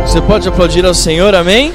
Você pode aplaudir ao Senhor, amém?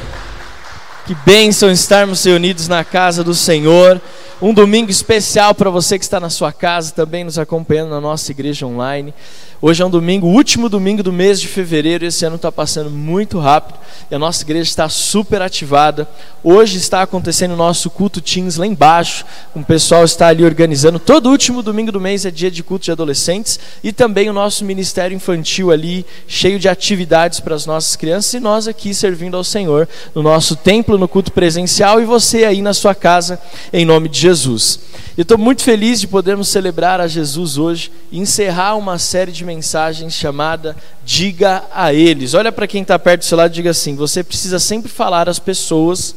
Que bênção estarmos reunidos na casa do Senhor. Um domingo especial para você que está na sua casa, também nos acompanhando na nossa igreja online. Hoje é um domingo, último domingo do mês de fevereiro. Esse ano está passando muito rápido e a nossa igreja está super ativada. Hoje está acontecendo o nosso culto Teens lá embaixo. O pessoal está ali organizando. Todo último domingo do mês é dia de culto de adolescentes e também o nosso ministério infantil ali, cheio de atividades para as nossas crianças e nós aqui servindo ao Senhor no nosso templo, no culto presencial e você aí na sua casa, em nome de Jesus. Eu estou muito feliz de podermos celebrar a Jesus hoje e encerrar uma série de mensagens chamada Diga a Eles. Olha para quem está perto do seu lado e diga assim: você precisa sempre falar às pessoas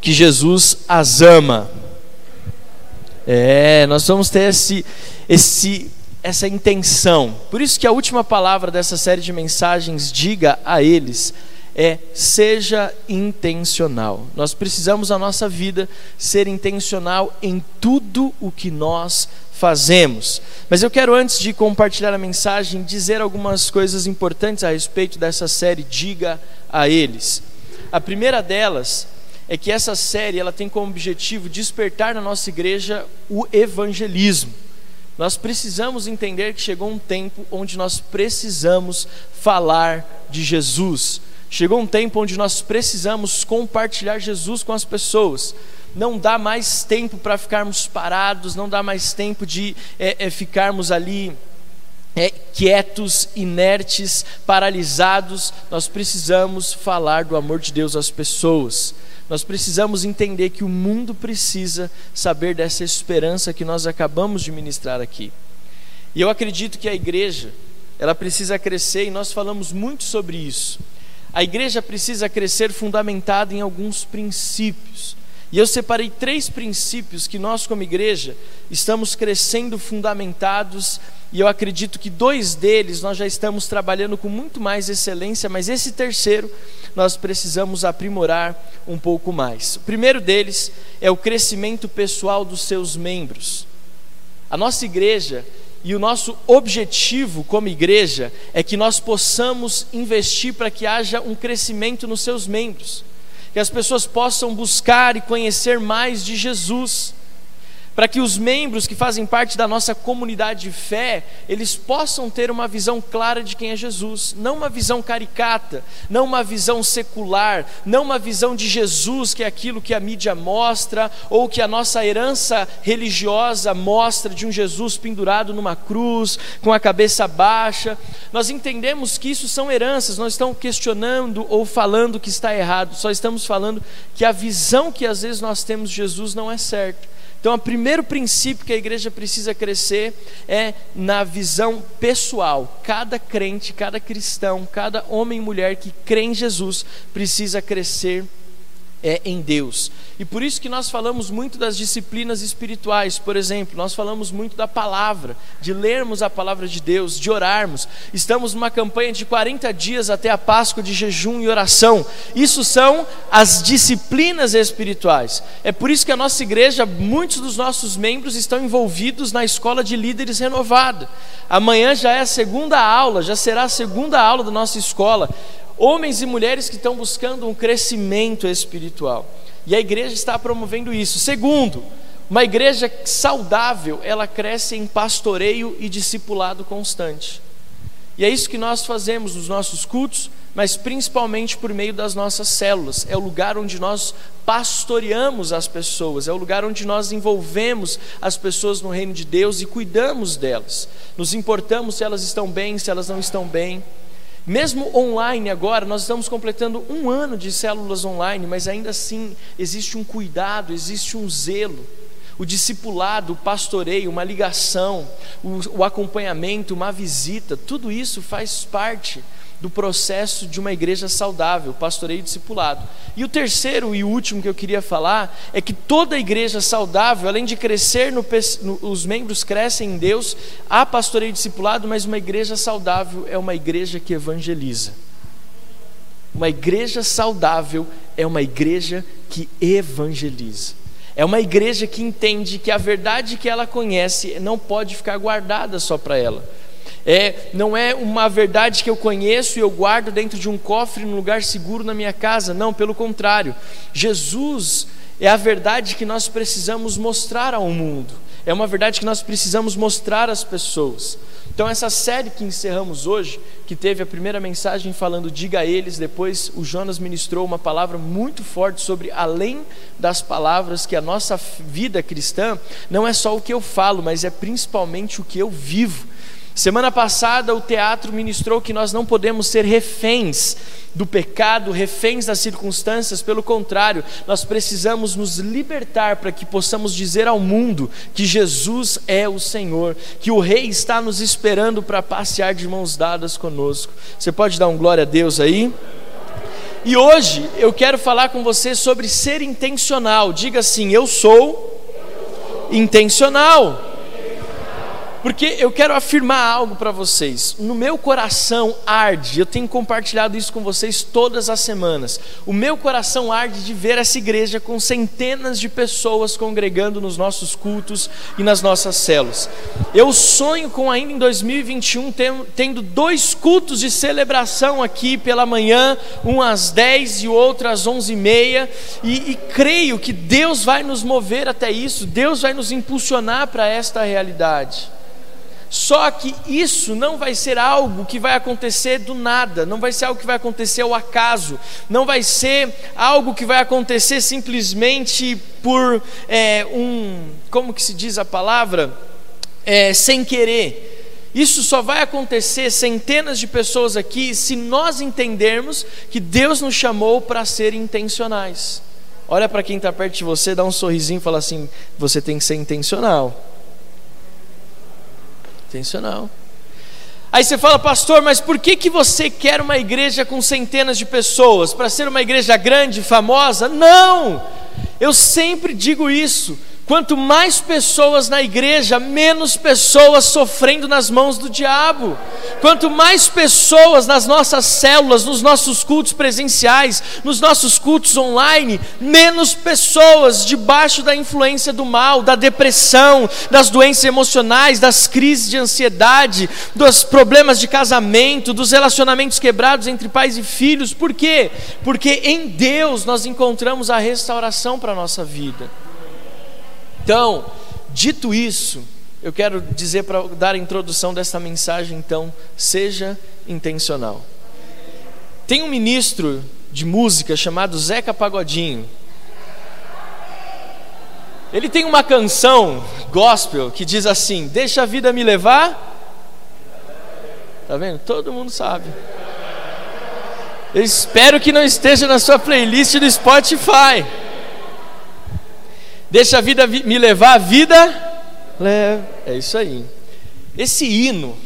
que Jesus as ama. É, nós vamos ter esse, esse, essa intenção. Por isso que a última palavra dessa série de mensagens, diga a eles, é seja intencional. Nós precisamos a nossa vida ser intencional em tudo o que nós fazemos. Mas eu quero antes de compartilhar a mensagem dizer algumas coisas importantes a respeito dessa série Diga a eles. A primeira delas é que essa série ela tem como objetivo despertar na nossa igreja o evangelismo. Nós precisamos entender que chegou um tempo onde nós precisamos falar de Jesus. Chegou um tempo onde nós precisamos compartilhar Jesus com as pessoas. Não dá mais tempo para ficarmos parados, não dá mais tempo de é, é, ficarmos ali é, quietos, inertes, paralisados. Nós precisamos falar do amor de Deus às pessoas. Nós precisamos entender que o mundo precisa saber dessa esperança que nós acabamos de ministrar aqui. E eu acredito que a igreja, ela precisa crescer e nós falamos muito sobre isso. A igreja precisa crescer fundamentada em alguns princípios. E eu separei três princípios que nós, como igreja, estamos crescendo fundamentados, e eu acredito que dois deles nós já estamos trabalhando com muito mais excelência, mas esse terceiro nós precisamos aprimorar um pouco mais. O primeiro deles é o crescimento pessoal dos seus membros. A nossa igreja e o nosso objetivo como igreja é que nós possamos investir para que haja um crescimento nos seus membros, que as pessoas possam buscar e conhecer mais de Jesus para que os membros que fazem parte da nossa comunidade de fé, eles possam ter uma visão clara de quem é Jesus, não uma visão caricata, não uma visão secular, não uma visão de Jesus que é aquilo que a mídia mostra ou que a nossa herança religiosa mostra de um Jesus pendurado numa cruz, com a cabeça baixa. Nós entendemos que isso são heranças, não estamos questionando ou falando que está errado, só estamos falando que a visão que às vezes nós temos de Jesus não é certa. Então, o primeiro princípio que a igreja precisa crescer é na visão pessoal. Cada crente, cada cristão, cada homem e mulher que crê em Jesus precisa crescer é em Deus. E por isso que nós falamos muito das disciplinas espirituais, por exemplo, nós falamos muito da palavra, de lermos a palavra de Deus, de orarmos. Estamos numa campanha de 40 dias até a Páscoa de jejum e oração. Isso são as disciplinas espirituais. É por isso que a nossa igreja, muitos dos nossos membros estão envolvidos na escola de líderes renovada. Amanhã já é a segunda aula, já será a segunda aula da nossa escola homens e mulheres que estão buscando um crescimento espiritual. E a igreja está promovendo isso. Segundo, uma igreja saudável, ela cresce em pastoreio e discipulado constante. E é isso que nós fazemos nos nossos cultos, mas principalmente por meio das nossas células. É o lugar onde nós pastoreamos as pessoas, é o lugar onde nós envolvemos as pessoas no reino de Deus e cuidamos delas. Nos importamos se elas estão bem, se elas não estão bem. Mesmo online agora, nós estamos completando um ano de células online, mas ainda assim existe um cuidado, existe um zelo. O discipulado, o pastoreio, uma ligação, o, o acompanhamento, uma visita, tudo isso faz parte do processo de uma igreja saudável, pastoreio e discipulado. E o terceiro e último que eu queria falar é que toda igreja saudável, além de crescer, no, no, os membros crescem em Deus, há pastoreio e discipulado, mas uma igreja saudável é uma igreja que evangeliza. Uma igreja saudável é uma igreja que evangeliza. É uma igreja que entende que a verdade que ela conhece não pode ficar guardada só para ela É, não é uma verdade que eu conheço e eu guardo dentro de um cofre num lugar seguro na minha casa. Não, pelo contrário. Jesus é a verdade que nós precisamos mostrar ao mundo. É uma verdade que nós precisamos mostrar às pessoas. Então, essa série que encerramos hoje, que teve a primeira mensagem falando diga a eles, depois o Jonas ministrou uma palavra muito forte sobre além das palavras, que a nossa vida cristã não é só o que eu falo, mas é principalmente o que eu vivo. Semana passada o teatro ministrou que nós não podemos ser reféns do pecado, reféns das circunstâncias, pelo contrário, nós precisamos nos libertar para que possamos dizer ao mundo que Jesus é o Senhor, que o Rei está nos esperando para passear de mãos dadas conosco. Você pode dar um glória a Deus aí? E hoje eu quero falar com você sobre ser intencional. Diga assim: eu sou intencional. Porque eu quero afirmar algo para vocês. No meu coração arde, eu tenho compartilhado isso com vocês todas as semanas. O meu coração arde de ver essa igreja com centenas de pessoas congregando nos nossos cultos e nas nossas células. Eu sonho com ainda em 2021 tendo dois cultos de celebração aqui pela manhã, um às 10 e outro às 11h30, e, e creio que Deus vai nos mover até isso, Deus vai nos impulsionar para esta realidade. Só que isso não vai ser algo que vai acontecer do nada, não vai ser algo que vai acontecer ao acaso, não vai ser algo que vai acontecer simplesmente por é, um, como que se diz a palavra? É, sem querer. Isso só vai acontecer centenas de pessoas aqui se nós entendermos que Deus nos chamou para ser intencionais. Olha para quem está perto de você, dá um sorrisinho e fala assim: você tem que ser intencional. Intencional. Aí você fala, pastor, mas por que, que você quer uma igreja com centenas de pessoas? Para ser uma igreja grande, famosa? Não! Eu sempre digo isso. Quanto mais pessoas na igreja, menos pessoas sofrendo nas mãos do diabo. Quanto mais pessoas nas nossas células, nos nossos cultos presenciais, nos nossos cultos online, menos pessoas debaixo da influência do mal, da depressão, das doenças emocionais, das crises de ansiedade, dos problemas de casamento, dos relacionamentos quebrados entre pais e filhos. Por quê? Porque em Deus nós encontramos a restauração para a nossa vida. Então, dito isso, eu quero dizer para dar a introdução dessa mensagem, então, seja intencional. Tem um ministro de música chamado Zeca Pagodinho. Ele tem uma canção gospel que diz assim: Deixa a vida me levar. Tá vendo? Todo mundo sabe. Eu espero que não esteja na sua playlist do Spotify. Deixa a vida me levar, a vida leva. É isso aí. Esse hino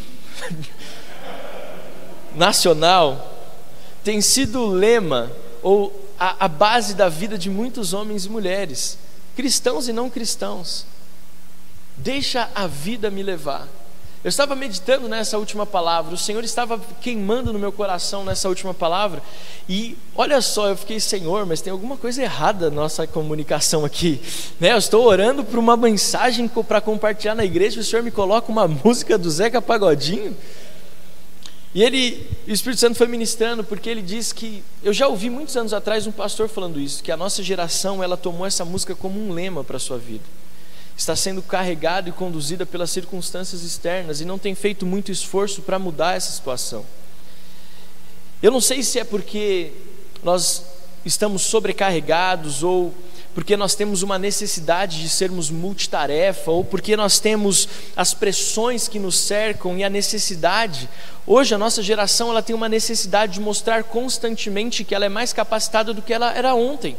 nacional tem sido o lema ou a, a base da vida de muitos homens e mulheres, cristãos e não cristãos. Deixa a vida me levar. Eu estava meditando nessa última palavra, o Senhor estava queimando no meu coração nessa última palavra, e olha só, eu fiquei, Senhor, mas tem alguma coisa errada na nossa comunicação aqui, né? Eu estou orando por uma mensagem para compartilhar na igreja, e o Senhor me coloca uma música do Zeca Pagodinho, e ele, o Espírito Santo foi ministrando, porque ele diz que, eu já ouvi muitos anos atrás um pastor falando isso, que a nossa geração, ela tomou essa música como um lema para a sua vida está sendo carregada e conduzida pelas circunstâncias externas e não tem feito muito esforço para mudar essa situação. Eu não sei se é porque nós estamos sobrecarregados ou porque nós temos uma necessidade de sermos multitarefa ou porque nós temos as pressões que nos cercam e a necessidade. Hoje a nossa geração ela tem uma necessidade de mostrar constantemente que ela é mais capacitada do que ela era ontem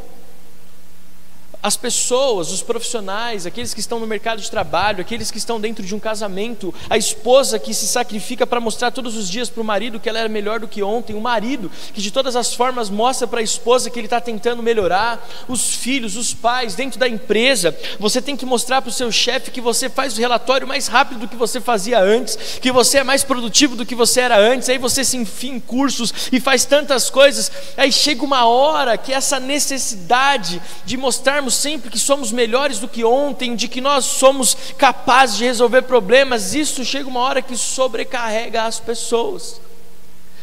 as pessoas, os profissionais, aqueles que estão no mercado de trabalho, aqueles que estão dentro de um casamento, a esposa que se sacrifica para mostrar todos os dias para o marido que ela era melhor do que ontem, o marido que de todas as formas mostra para a esposa que ele está tentando melhorar, os filhos, os pais, dentro da empresa, você tem que mostrar para o seu chefe que você faz o relatório mais rápido do que você fazia antes, que você é mais produtivo do que você era antes, aí você se enfia em cursos e faz tantas coisas, aí chega uma hora que essa necessidade de mostrarmos sempre que somos melhores do que ontem, de que nós somos capazes de resolver problemas, isso chega uma hora que sobrecarrega as pessoas.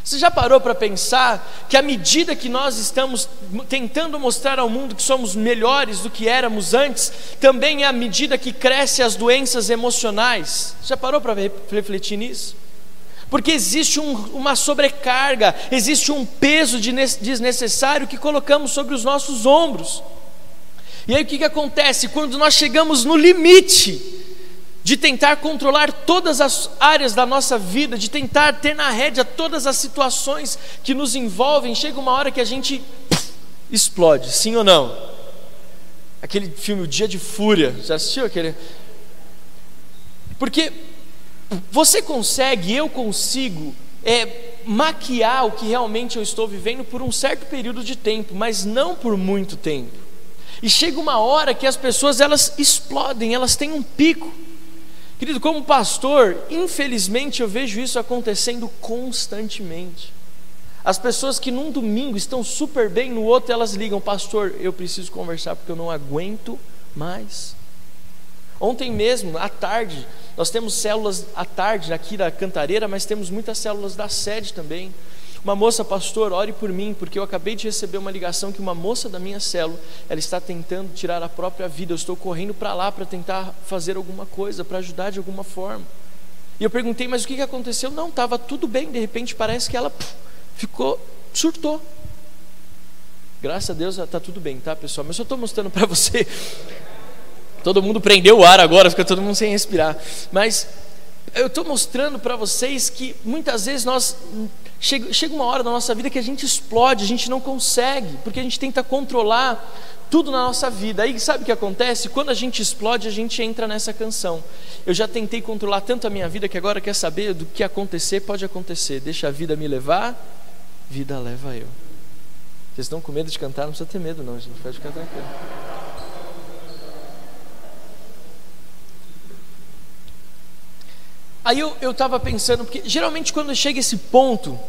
Você já parou para pensar que à medida que nós estamos tentando mostrar ao mundo que somos melhores do que éramos antes, também é à medida que crescem as doenças emocionais? Já parou para refletir nisso? Porque existe um, uma sobrecarga, existe um peso desnecessário que colocamos sobre os nossos ombros. E aí o que, que acontece? Quando nós chegamos no limite, de tentar controlar todas as áreas da nossa vida, de tentar ter na rédea todas as situações que nos envolvem, chega uma hora que a gente explode, sim ou não? Aquele filme O Dia de Fúria, já assistiu aquele? Porque você consegue, eu consigo, é, maquiar o que realmente eu estou vivendo por um certo período de tempo, mas não por muito tempo. E chega uma hora que as pessoas elas explodem, elas têm um pico. Querido, como pastor, infelizmente eu vejo isso acontecendo constantemente. As pessoas que num domingo estão super bem, no outro elas ligam, pastor, eu preciso conversar porque eu não aguento mais. Ontem mesmo, à tarde, nós temos células à tarde aqui da Cantareira, mas temos muitas células da sede também. Uma moça, pastor, ore por mim, porque eu acabei de receber uma ligação que uma moça da minha célula, ela está tentando tirar a própria vida. Eu estou correndo para lá para tentar fazer alguma coisa, para ajudar de alguma forma. E eu perguntei, mas o que aconteceu? Não, estava tudo bem, de repente parece que ela puf, ficou, surtou. Graças a Deus está tudo bem, tá, pessoal? Mas eu estou mostrando para você. Todo mundo prendeu o ar agora, fica todo mundo sem respirar. Mas eu estou mostrando para vocês que muitas vezes nós chega, chega uma hora da nossa vida que a gente explode, a gente não consegue, porque a gente tenta controlar tudo na nossa vida. Aí sabe o que acontece? Quando a gente explode, a gente entra nessa canção. Eu já tentei controlar tanto a minha vida que agora quer saber do que acontecer, pode acontecer. Deixa a vida me levar, vida leva eu. Vocês estão com medo de cantar? Não precisa ter medo, não, gente. Pode ficar tranquilo. Aí eu estava pensando, porque geralmente quando chega esse ponto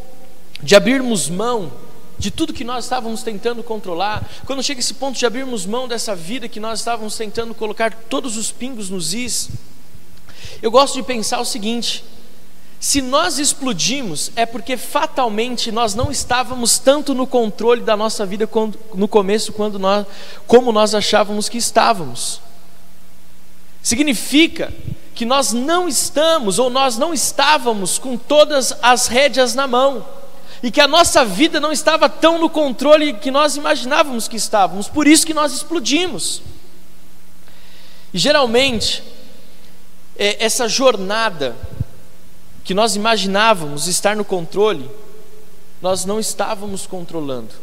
de abrirmos mão de tudo que nós estávamos tentando controlar, quando chega esse ponto de abrirmos mão dessa vida que nós estávamos tentando colocar todos os pingos nos is, eu gosto de pensar o seguinte: se nós explodimos, é porque fatalmente nós não estávamos tanto no controle da nossa vida no começo, quando nós, como nós achávamos que estávamos. Significa que nós não estamos ou nós não estávamos com todas as rédeas na mão e que a nossa vida não estava tão no controle que nós imaginávamos que estávamos, por isso que nós explodimos. E geralmente, é, essa jornada que nós imaginávamos estar no controle, nós não estávamos controlando,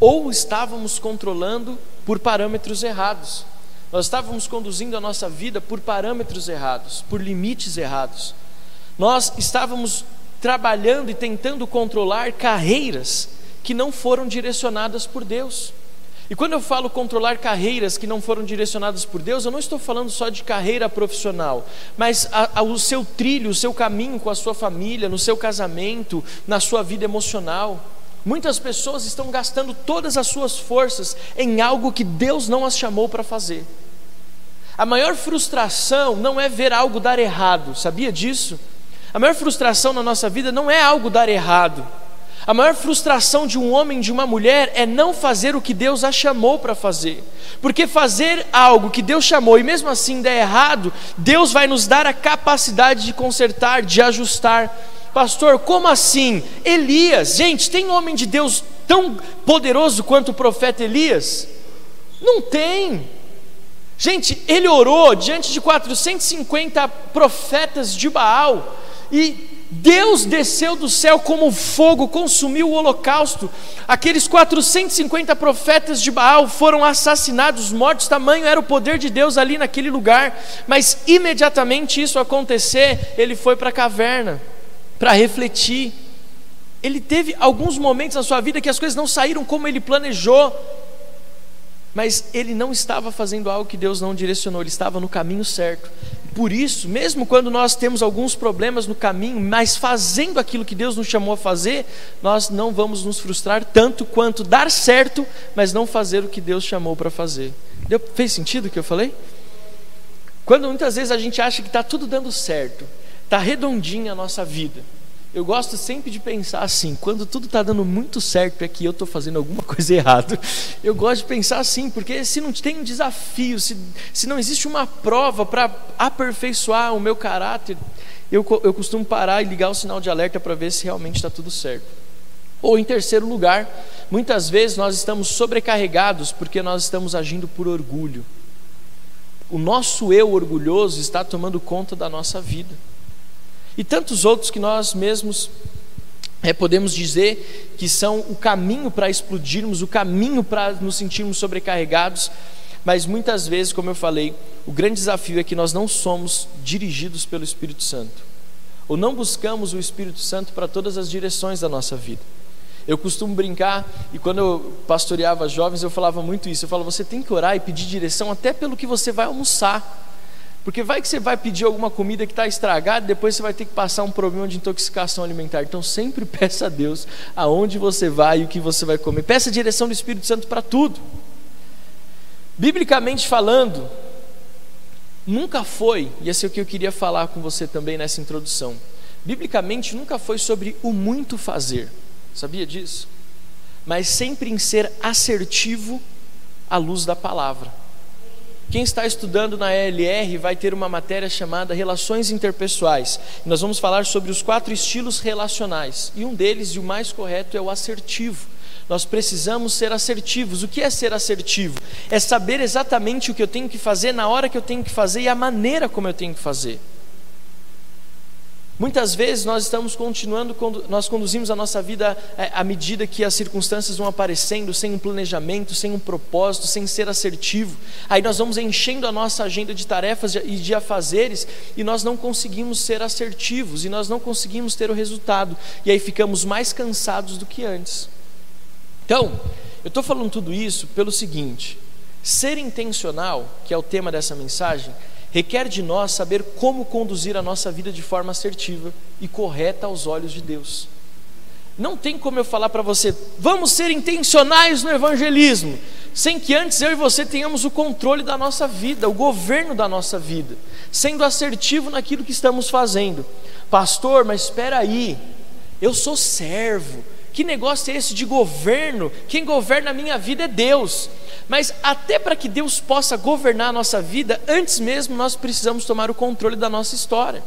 ou estávamos controlando por parâmetros errados. Nós estávamos conduzindo a nossa vida por parâmetros errados, por limites errados. Nós estávamos trabalhando e tentando controlar carreiras que não foram direcionadas por Deus. E quando eu falo controlar carreiras que não foram direcionadas por Deus, eu não estou falando só de carreira profissional, mas a, a, o seu trilho, o seu caminho com a sua família, no seu casamento, na sua vida emocional. Muitas pessoas estão gastando todas as suas forças em algo que Deus não as chamou para fazer. A maior frustração não é ver algo dar errado, sabia disso? A maior frustração na nossa vida não é algo dar errado. A maior frustração de um homem, de uma mulher, é não fazer o que Deus a chamou para fazer. Porque fazer algo que Deus chamou e mesmo assim der errado, Deus vai nos dar a capacidade de consertar, de ajustar. Pastor, como assim? Elias, gente, tem homem de Deus tão poderoso quanto o profeta Elias? Não tem. Gente, ele orou diante de 450 profetas de Baal e Deus desceu do céu como fogo, consumiu o holocausto. Aqueles 450 profetas de Baal foram assassinados, mortos, tamanho era o poder de Deus ali naquele lugar. Mas imediatamente isso acontecer, ele foi para a caverna para refletir. Ele teve alguns momentos na sua vida que as coisas não saíram como ele planejou. Mas ele não estava fazendo algo que Deus não direcionou, ele estava no caminho certo. por isso, mesmo quando nós temos alguns problemas no caminho, mas fazendo aquilo que Deus nos chamou a fazer, nós não vamos nos frustrar tanto quanto dar certo, mas não fazer o que Deus chamou para fazer. Deu, fez sentido o que eu falei? Quando muitas vezes a gente acha que está tudo dando certo, está redondinha a nossa vida. Eu gosto sempre de pensar assim, quando tudo está dando muito certo é que eu estou fazendo alguma coisa errada. Eu gosto de pensar assim, porque se não tem um desafio, se, se não existe uma prova para aperfeiçoar o meu caráter, eu, eu costumo parar e ligar o sinal de alerta para ver se realmente está tudo certo. Ou em terceiro lugar, muitas vezes nós estamos sobrecarregados porque nós estamos agindo por orgulho. O nosso eu orgulhoso está tomando conta da nossa vida. E tantos outros que nós mesmos é, podemos dizer que são o caminho para explodirmos, o caminho para nos sentirmos sobrecarregados, mas muitas vezes, como eu falei, o grande desafio é que nós não somos dirigidos pelo Espírito Santo, ou não buscamos o Espírito Santo para todas as direções da nossa vida. Eu costumo brincar, e quando eu pastoreava jovens, eu falava muito isso. Eu falava, você tem que orar e pedir direção até pelo que você vai almoçar. Porque vai que você vai pedir alguma comida que está estragada, depois você vai ter que passar um problema de intoxicação alimentar. Então sempre peça a Deus aonde você vai e o que você vai comer. Peça a direção do Espírito Santo para tudo. Biblicamente falando, nunca foi, e esse é o que eu queria falar com você também nessa introdução. Biblicamente nunca foi sobre o muito fazer. Sabia disso? Mas sempre em ser assertivo à luz da palavra. Quem está estudando na ELR vai ter uma matéria chamada Relações Interpessoais. Nós vamos falar sobre os quatro estilos relacionais. E um deles, e o mais correto, é o assertivo. Nós precisamos ser assertivos. O que é ser assertivo? É saber exatamente o que eu tenho que fazer na hora que eu tenho que fazer e a maneira como eu tenho que fazer. Muitas vezes nós estamos continuando, nós conduzimos a nossa vida é, à medida que as circunstâncias vão aparecendo, sem um planejamento, sem um propósito, sem ser assertivo. Aí nós vamos enchendo a nossa agenda de tarefas e de afazeres e nós não conseguimos ser assertivos e nós não conseguimos ter o resultado. E aí ficamos mais cansados do que antes. Então, eu estou falando tudo isso pelo seguinte: ser intencional, que é o tema dessa mensagem, requer de nós saber como conduzir a nossa vida de forma assertiva e correta aos olhos de Deus. Não tem como eu falar para você, vamos ser intencionais no evangelismo, sem que antes eu e você tenhamos o controle da nossa vida, o governo da nossa vida, sendo assertivo naquilo que estamos fazendo. Pastor, mas espera aí, eu sou servo, que negócio é esse de governo? Quem governa a minha vida é Deus. Mas até para que Deus possa governar a nossa vida, antes mesmo nós precisamos tomar o controle da nossa história.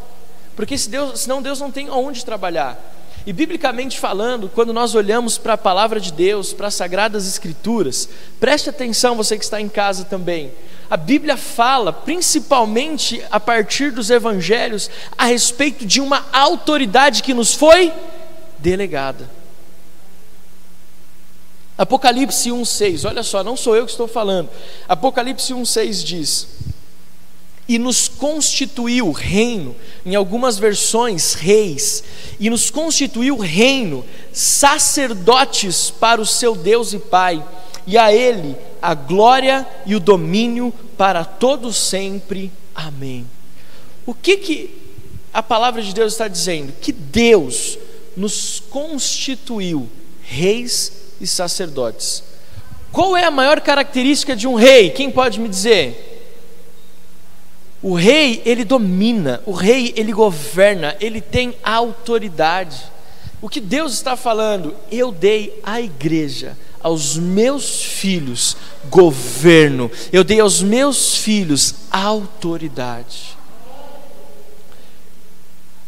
Porque se Deus, senão Deus não tem aonde trabalhar. E biblicamente falando, quando nós olhamos para a palavra de Deus, para as sagradas escrituras, preste atenção você que está em casa também. A Bíblia fala, principalmente a partir dos evangelhos, a respeito de uma autoridade que nos foi delegada. Apocalipse 1,6, olha só, não sou eu que estou falando. Apocalipse 1,6 diz: E nos constituiu reino, em algumas versões, reis, e nos constituiu reino, sacerdotes para o seu Deus e Pai, e a Ele a glória e o domínio para todos sempre. Amém. O que, que a palavra de Deus está dizendo? Que Deus nos constituiu reis e sacerdotes. Qual é a maior característica de um rei? Quem pode me dizer? O rei, ele domina, o rei, ele governa, ele tem autoridade. O que Deus está falando? Eu dei à igreja, aos meus filhos, governo, eu dei aos meus filhos autoridade.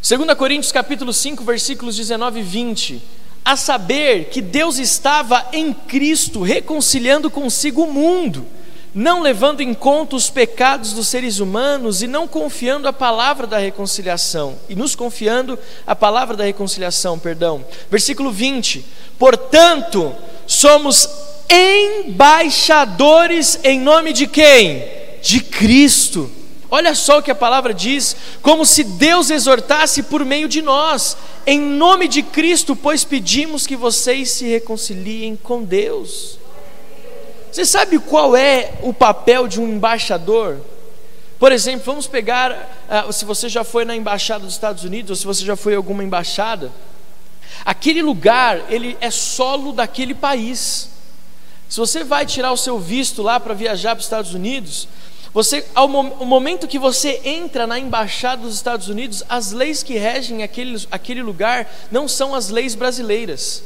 2 Coríntios capítulo 5, versículos 19 e 20 a saber que Deus estava em Cristo reconciliando consigo o mundo, não levando em conta os pecados dos seres humanos e não confiando a palavra da reconciliação, e nos confiando a palavra da reconciliação, perdão. Versículo 20: Portanto, somos embaixadores em nome de quem? De Cristo. Olha só o que a palavra diz, como se Deus exortasse por meio de nós. Em nome de Cristo, pois pedimos que vocês se reconciliem com Deus. Você sabe qual é o papel de um embaixador? Por exemplo, vamos pegar, uh, se você já foi na embaixada dos Estados Unidos, ou se você já foi em alguma embaixada, aquele lugar, ele é solo daquele país. Se você vai tirar o seu visto lá para viajar para os Estados Unidos, você, ao mo momento que você entra na embaixada dos Estados Unidos, as leis que regem aquele, aquele lugar não são as leis brasileiras,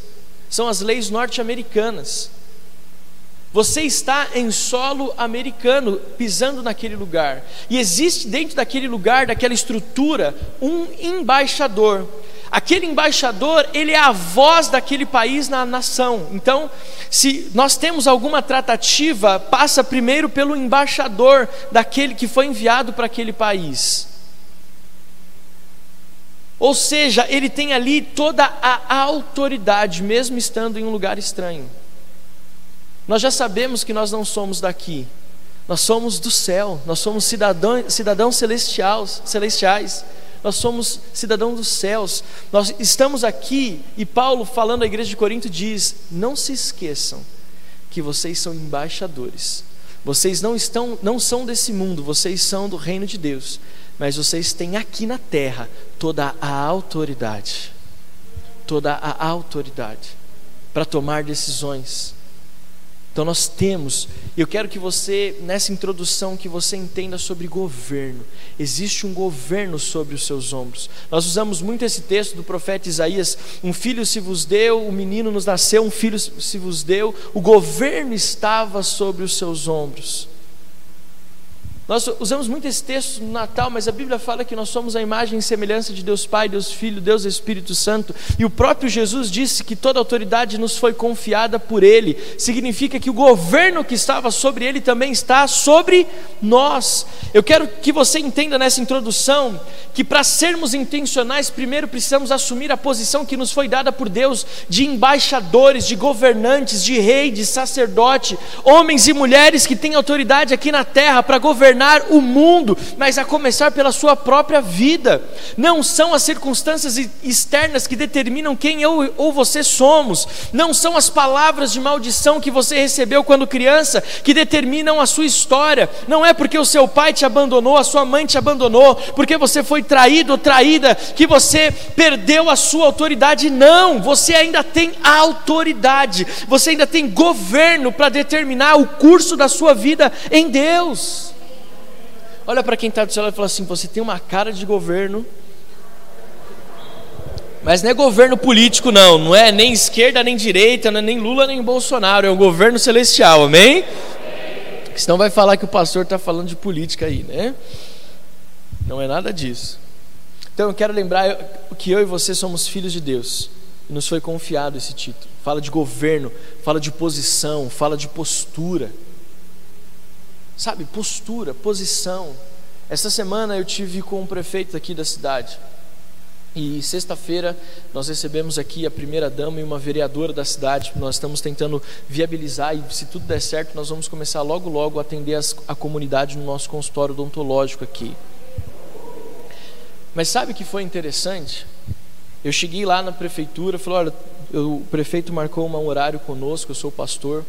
são as leis norte-americanas. Você está em solo americano, pisando naquele lugar. E existe dentro daquele lugar, daquela estrutura, um embaixador. Aquele embaixador, ele é a voz daquele país na nação. Então, se nós temos alguma tratativa, passa primeiro pelo embaixador daquele que foi enviado para aquele país. Ou seja, ele tem ali toda a autoridade, mesmo estando em um lugar estranho. Nós já sabemos que nós não somos daqui, nós somos do céu, nós somos cidadãos, cidadãos celestiais, celestiais. Nós somos cidadãos dos céus, nós estamos aqui, e Paulo, falando à igreja de Corinto, diz: não se esqueçam que vocês são embaixadores, vocês não, estão, não são desse mundo, vocês são do reino de Deus, mas vocês têm aqui na terra toda a autoridade, toda a autoridade para tomar decisões então nós temos, eu quero que você, nessa introdução, que você entenda sobre governo. Existe um governo sobre os seus ombros. Nós usamos muito esse texto do profeta Isaías: um filho se vos deu, o menino nos nasceu, um filho se vos deu, o governo estava sobre os seus ombros. Nós usamos muito esse texto no Natal, mas a Bíblia fala que nós somos a imagem e semelhança de Deus Pai, Deus Filho, Deus Espírito Santo, e o próprio Jesus disse que toda autoridade nos foi confiada por Ele. Significa que o governo que estava sobre Ele também está sobre nós. Eu quero que você entenda nessa introdução que para sermos intencionais, primeiro precisamos assumir a posição que nos foi dada por Deus de embaixadores, de governantes, de rei, de sacerdote, homens e mulheres que têm autoridade aqui na terra para governar governar o mundo, mas a começar pela sua própria vida. Não são as circunstâncias externas que determinam quem eu ou você somos, não são as palavras de maldição que você recebeu quando criança que determinam a sua história. Não é porque o seu pai te abandonou, a sua mãe te abandonou, porque você foi traído ou traída, que você perdeu a sua autoridade. Não, você ainda tem autoridade, você ainda tem governo para determinar o curso da sua vida em Deus. Olha para quem está do seu lado e fala assim: você tem uma cara de governo. Mas não é governo político, não. Não é nem esquerda, nem direita, é nem Lula, nem Bolsonaro. É um governo celestial, amém? Senão vai falar que o pastor está falando de política aí, né? Não é nada disso. Então eu quero lembrar que eu e você somos filhos de Deus. E nos foi confiado esse título. Fala de governo, fala de posição, fala de postura. Sabe, postura, posição. Esta semana eu tive com o prefeito aqui da cidade. E sexta-feira nós recebemos aqui a primeira dama e uma vereadora da cidade. Nós estamos tentando viabilizar e se tudo der certo, nós vamos começar logo logo a atender as, a comunidade no nosso consultório odontológico aqui. Mas sabe o que foi interessante? Eu cheguei lá na prefeitura, falei, olha, o prefeito marcou um horário conosco, eu sou pastor.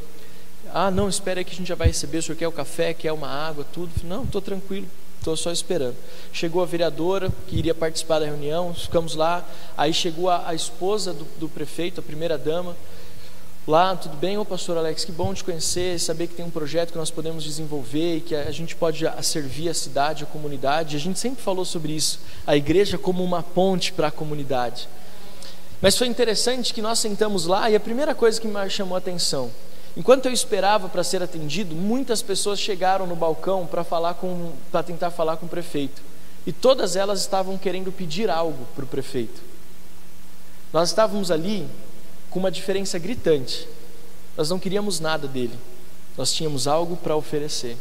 Ah, não, espere aí que a gente já vai receber. O senhor quer o café, quer uma água, tudo? Não, estou tranquilo, estou só esperando. Chegou a vereadora que iria participar da reunião, ficamos lá. Aí chegou a, a esposa do, do, prefeito, a primeira dama. Lá, tudo bem? Ô pastor Alex, que bom te conhecer, saber que tem um projeto que nós podemos desenvolver e que a gente pode servir a cidade, a comunidade. A gente sempre falou sobre isso, a igreja como uma ponte para a comunidade. Mas foi interessante que nós sentamos lá e a primeira coisa que me chamou a atenção Enquanto eu esperava para ser atendido, muitas pessoas chegaram no balcão para falar com, para tentar falar com o prefeito. E todas elas estavam querendo pedir algo para o prefeito. Nós estávamos ali com uma diferença gritante. Nós não queríamos nada dele. Nós tínhamos algo para oferecer.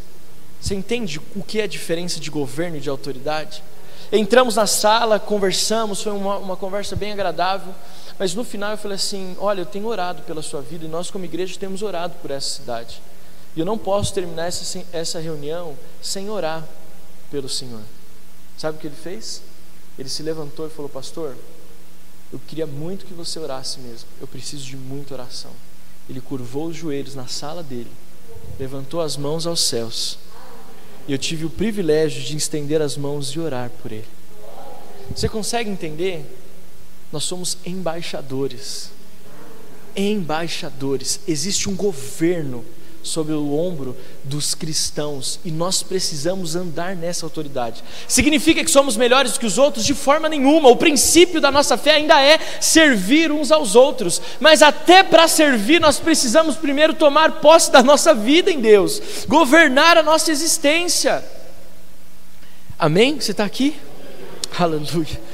Você entende o que é a diferença de governo e de autoridade? Entramos na sala, conversamos, foi uma, uma conversa bem agradável. Mas no final eu falei assim: olha, eu tenho orado pela sua vida e nós, como igreja, temos orado por essa cidade. E eu não posso terminar essa, essa reunião sem orar pelo Senhor. Sabe o que ele fez? Ele se levantou e falou: Pastor, eu queria muito que você orasse mesmo. Eu preciso de muita oração. Ele curvou os joelhos na sala dele, levantou as mãos aos céus e eu tive o privilégio de estender as mãos e orar por ele. Você consegue entender? Nós somos embaixadores. Embaixadores. Existe um governo sobre o ombro dos cristãos e nós precisamos andar nessa autoridade. Significa que somos melhores que os outros? De forma nenhuma. O princípio da nossa fé ainda é servir uns aos outros, mas até para servir nós precisamos primeiro tomar posse da nossa vida em Deus, governar a nossa existência. Amém? Você está aqui? Aleluia.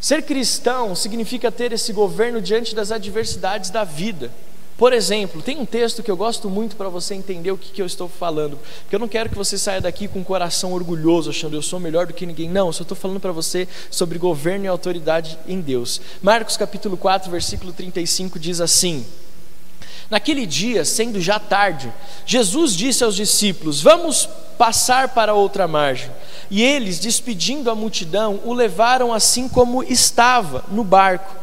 Ser cristão significa ter esse governo diante das adversidades da vida. Por exemplo, tem um texto que eu gosto muito para você entender o que, que eu estou falando, porque eu não quero que você saia daqui com o coração orgulhoso, achando eu sou melhor do que ninguém. Não, eu só estou falando para você sobre governo e autoridade em Deus. Marcos capítulo 4, versículo 35 diz assim: Naquele dia, sendo já tarde, Jesus disse aos discípulos: Vamos passar para outra margem. E eles, despedindo a multidão, o levaram assim como estava, no barco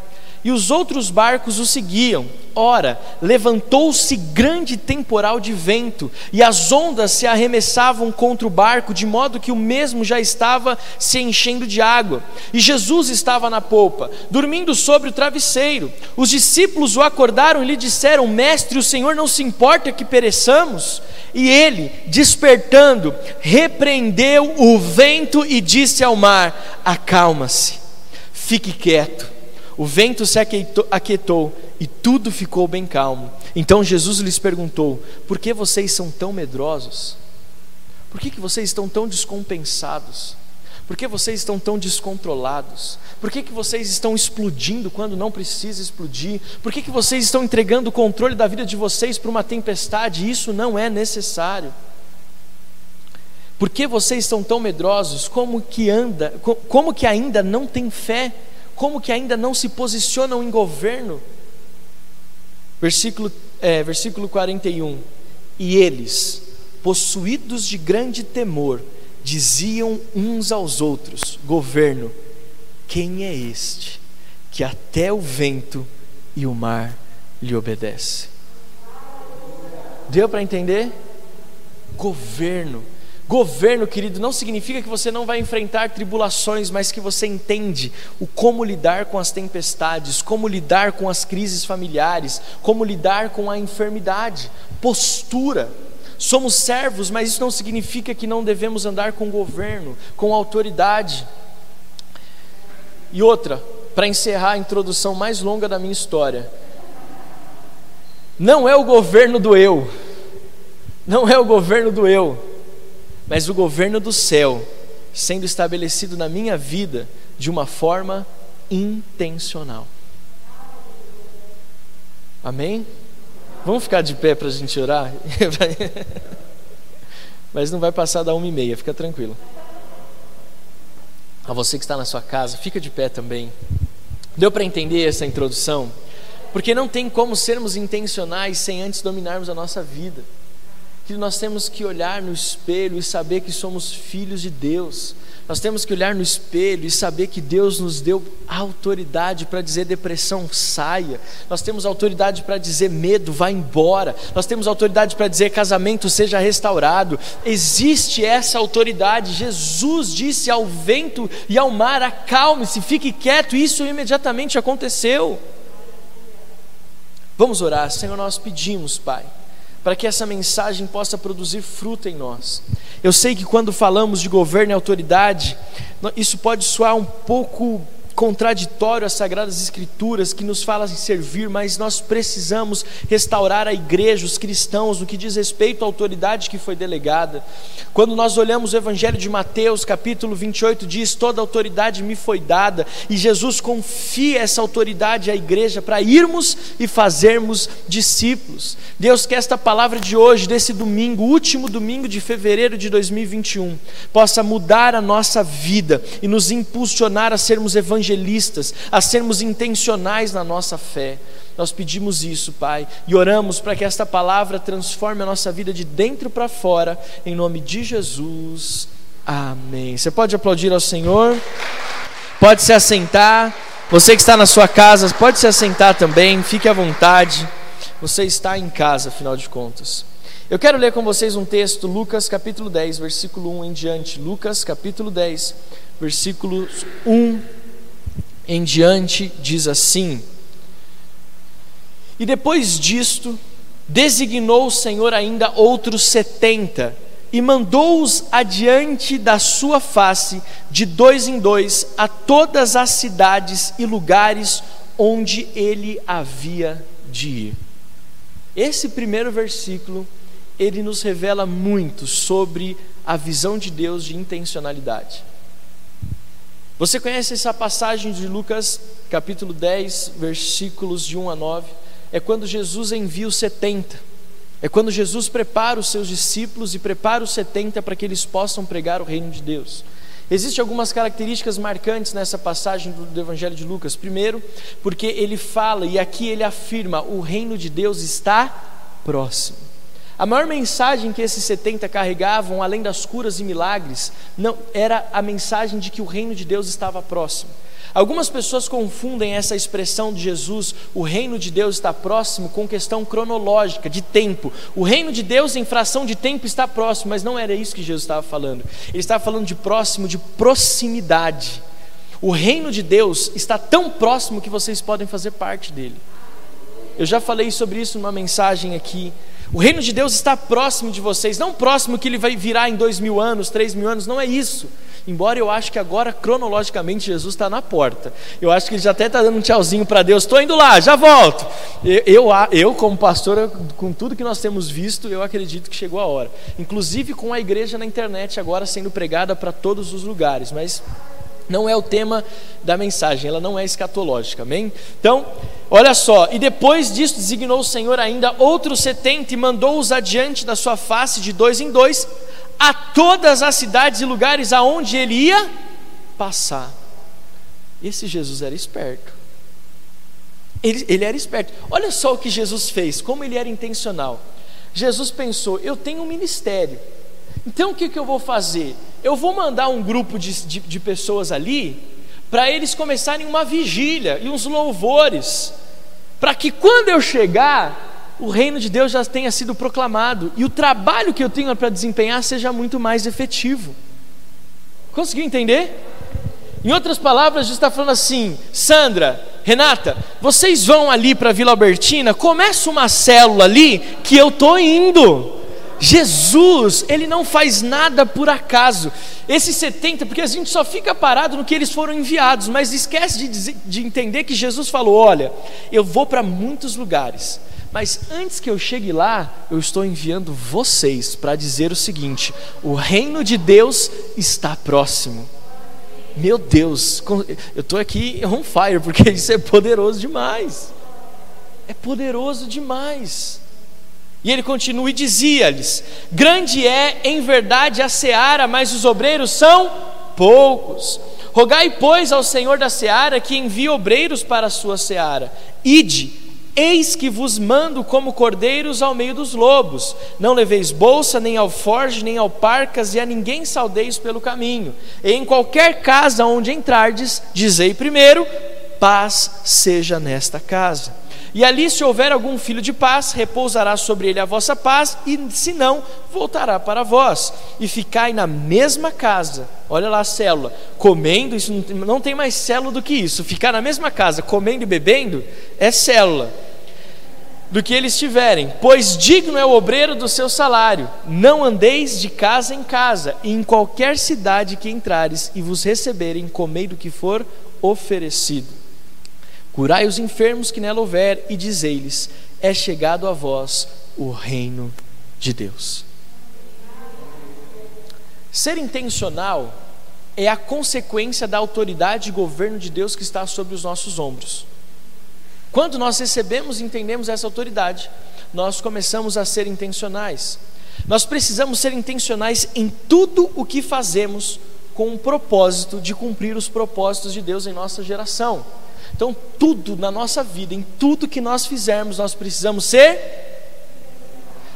e os outros barcos o seguiam. Ora, levantou-se grande temporal de vento, e as ondas se arremessavam contra o barco, de modo que o mesmo já estava se enchendo de água. E Jesus estava na polpa, dormindo sobre o travesseiro. Os discípulos o acordaram e lhe disseram: Mestre, o Senhor não se importa que pereçamos? E ele, despertando, repreendeu o vento e disse ao mar: Acalma-se, fique quieto. O vento se aquietou e tudo ficou bem calmo. Então Jesus lhes perguntou: Por que vocês são tão medrosos? Por que, que vocês estão tão descompensados? Por que vocês estão tão descontrolados? Por que, que vocês estão explodindo quando não precisa explodir? Por que, que vocês estão entregando o controle da vida de vocês para uma tempestade? Isso não é necessário. Por que vocês estão tão medrosos? Como que anda? Como que ainda não tem fé? Como que ainda não se posicionam em governo? Versículo, é, versículo 41. E eles, possuídos de grande temor, diziam uns aos outros: Governo, quem é este que até o vento e o mar lhe obedece? Deu para entender? Governo Governo, querido, não significa que você não vai enfrentar tribulações, mas que você entende o como lidar com as tempestades, como lidar com as crises familiares, como lidar com a enfermidade. Postura. Somos servos, mas isso não significa que não devemos andar com governo, com autoridade. E outra, para encerrar a introdução mais longa da minha história, não é o governo do eu, não é o governo do eu mas o governo do céu sendo estabelecido na minha vida de uma forma intencional. Amém? Vamos ficar de pé para a gente orar? Mas não vai passar da uma e meia, fica tranquilo. A você que está na sua casa, fica de pé também. Deu para entender essa introdução? Porque não tem como sermos intencionais sem antes dominarmos a nossa vida que nós temos que olhar no espelho e saber que somos filhos de Deus. Nós temos que olhar no espelho e saber que Deus nos deu autoridade para dizer depressão saia. Nós temos autoridade para dizer medo vá embora. Nós temos autoridade para dizer casamento seja restaurado. Existe essa autoridade. Jesus disse ao vento e ao mar: acalme-se, fique quieto. Isso imediatamente aconteceu. Vamos orar, Senhor, nós pedimos, Pai para que essa mensagem possa produzir fruto em nós. Eu sei que quando falamos de governo e autoridade, isso pode soar um pouco contraditório às Sagradas Escrituras que nos fala em servir, mas nós precisamos restaurar a igreja, os cristãos, no que diz respeito à autoridade que foi delegada. Quando nós olhamos o Evangelho de Mateus, capítulo 28, diz: Toda autoridade me foi dada, e Jesus confia essa autoridade à igreja para irmos e fazermos discípulos. Deus quer esta palavra de hoje, desse domingo, último domingo de fevereiro de 2021, possa mudar a nossa vida e nos impulsionar a sermos evangelistas evangelistas, a sermos intencionais na nossa fé. Nós pedimos isso, Pai, e oramos para que esta palavra transforme a nossa vida de dentro para fora, em nome de Jesus. Amém. Você pode aplaudir ao Senhor? Pode se assentar. Você que está na sua casa, pode se assentar também, fique à vontade. Você está em casa, afinal de contas. Eu quero ler com vocês um texto, Lucas capítulo 10, versículo 1 em diante. Lucas capítulo 10, versículos 1 em diante, diz assim: E depois disto, designou o Senhor ainda outros setenta, e mandou-os adiante da sua face, de dois em dois, a todas as cidades e lugares onde ele havia de ir. Esse primeiro versículo ele nos revela muito sobre a visão de Deus de intencionalidade. Você conhece essa passagem de Lucas, capítulo 10, versículos de 1 a 9? É quando Jesus envia os 70. É quando Jesus prepara os seus discípulos e prepara os 70 para que eles possam pregar o reino de Deus. Existem algumas características marcantes nessa passagem do, do, Evangelho de Lucas. Primeiro, porque ele fala e aqui ele afirma: o reino de Deus está próximo. A maior mensagem que esses 70 carregavam, além das curas e milagres, não era a mensagem de que o reino de Deus estava próximo. Algumas pessoas confundem essa expressão de Jesus, o reino de Deus está próximo, com questão cronológica, de tempo. O reino de Deus, em fração de tempo, está próximo, mas não era isso que Jesus estava falando. Ele estava falando de próximo, de proximidade. O reino de Deus está tão próximo que vocês podem fazer parte dele. Eu já falei sobre isso numa mensagem aqui. O reino de Deus está próximo de vocês, não próximo que ele vai virar em dois mil anos, três mil anos, não é isso. Embora eu acho que agora, cronologicamente, Jesus está na porta. Eu acho que ele já até está dando um tchauzinho para Deus. Estou indo lá, já volto. Eu, eu, eu, como pastor, com tudo que nós temos visto, eu acredito que chegou a hora. Inclusive com a igreja na internet agora sendo pregada para todos os lugares. Mas não é o tema da mensagem, ela não é escatológica, amém? Então, olha só, e depois disso designou o Senhor ainda outros setenta e mandou-os adiante da sua face de dois em dois, a todas as cidades e lugares aonde ele ia passar. Esse Jesus era esperto. Ele, ele era esperto. Olha só o que Jesus fez, como ele era intencional. Jesus pensou: eu tenho um ministério, então o que, que eu vou fazer? Eu vou mandar um grupo de, de, de pessoas ali, para eles começarem uma vigília e uns louvores, para que quando eu chegar, o reino de Deus já tenha sido proclamado e o trabalho que eu tenho para desempenhar seja muito mais efetivo. Conseguiu entender? Em outras palavras, Jesus está falando assim: Sandra, Renata, vocês vão ali para Vila Albertina, começa uma célula ali que eu estou indo. Jesus, ele não faz nada por acaso. Esses 70, porque a gente só fica parado no que eles foram enviados, mas esquece de, dizer, de entender que Jesus falou: olha, eu vou para muitos lugares, mas antes que eu chegue lá, eu estou enviando vocês para dizer o seguinte: o reino de Deus está próximo. Meu Deus, eu estou aqui on fire, porque isso é poderoso demais. É poderoso demais. E ele continua e dizia-lhes: Grande é em verdade a seara, mas os obreiros são poucos. Rogai, pois, ao Senhor da seara que envie obreiros para a sua seara. Ide, eis que vos mando como cordeiros ao meio dos lobos. Não leveis bolsa, nem alforge, nem alparcas, e a ninguém saudeis pelo caminho. E em qualquer casa onde entrardes, dizei primeiro: paz seja nesta casa. E ali, se houver algum filho de paz, repousará sobre ele a vossa paz, e se não, voltará para vós. E ficai na mesma casa, olha lá a célula, comendo, isso não tem mais célula do que isso. Ficar na mesma casa, comendo e bebendo, é célula do que eles tiverem, pois digno é o obreiro do seu salário. Não andeis de casa em casa, e em qualquer cidade que entrares e vos receberem, comei do que for oferecido. Curai os enfermos que nela houver e dizei-lhes: É chegado a vós o reino de Deus. Ser intencional é a consequência da autoridade e governo de Deus que está sobre os nossos ombros. Quando nós recebemos e entendemos essa autoridade, nós começamos a ser intencionais. Nós precisamos ser intencionais em tudo o que fazemos com o propósito de cumprir os propósitos de Deus em nossa geração. Então, tudo na nossa vida, em tudo que nós fizermos, nós precisamos ser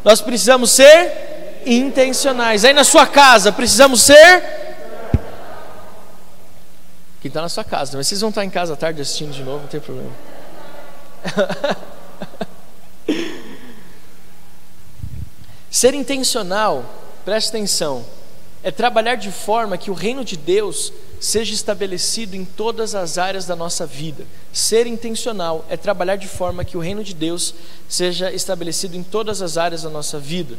nós precisamos ser intencionais. Aí na sua casa, precisamos ser quem está na sua casa, mas vocês vão estar em casa à tarde assistindo de novo, não tem problema. Ser intencional, preste atenção, é trabalhar de forma que o reino de Deus seja estabelecido em todas as áreas da nossa vida. Ser intencional é trabalhar de forma que o reino de Deus seja estabelecido em todas as áreas da nossa vida.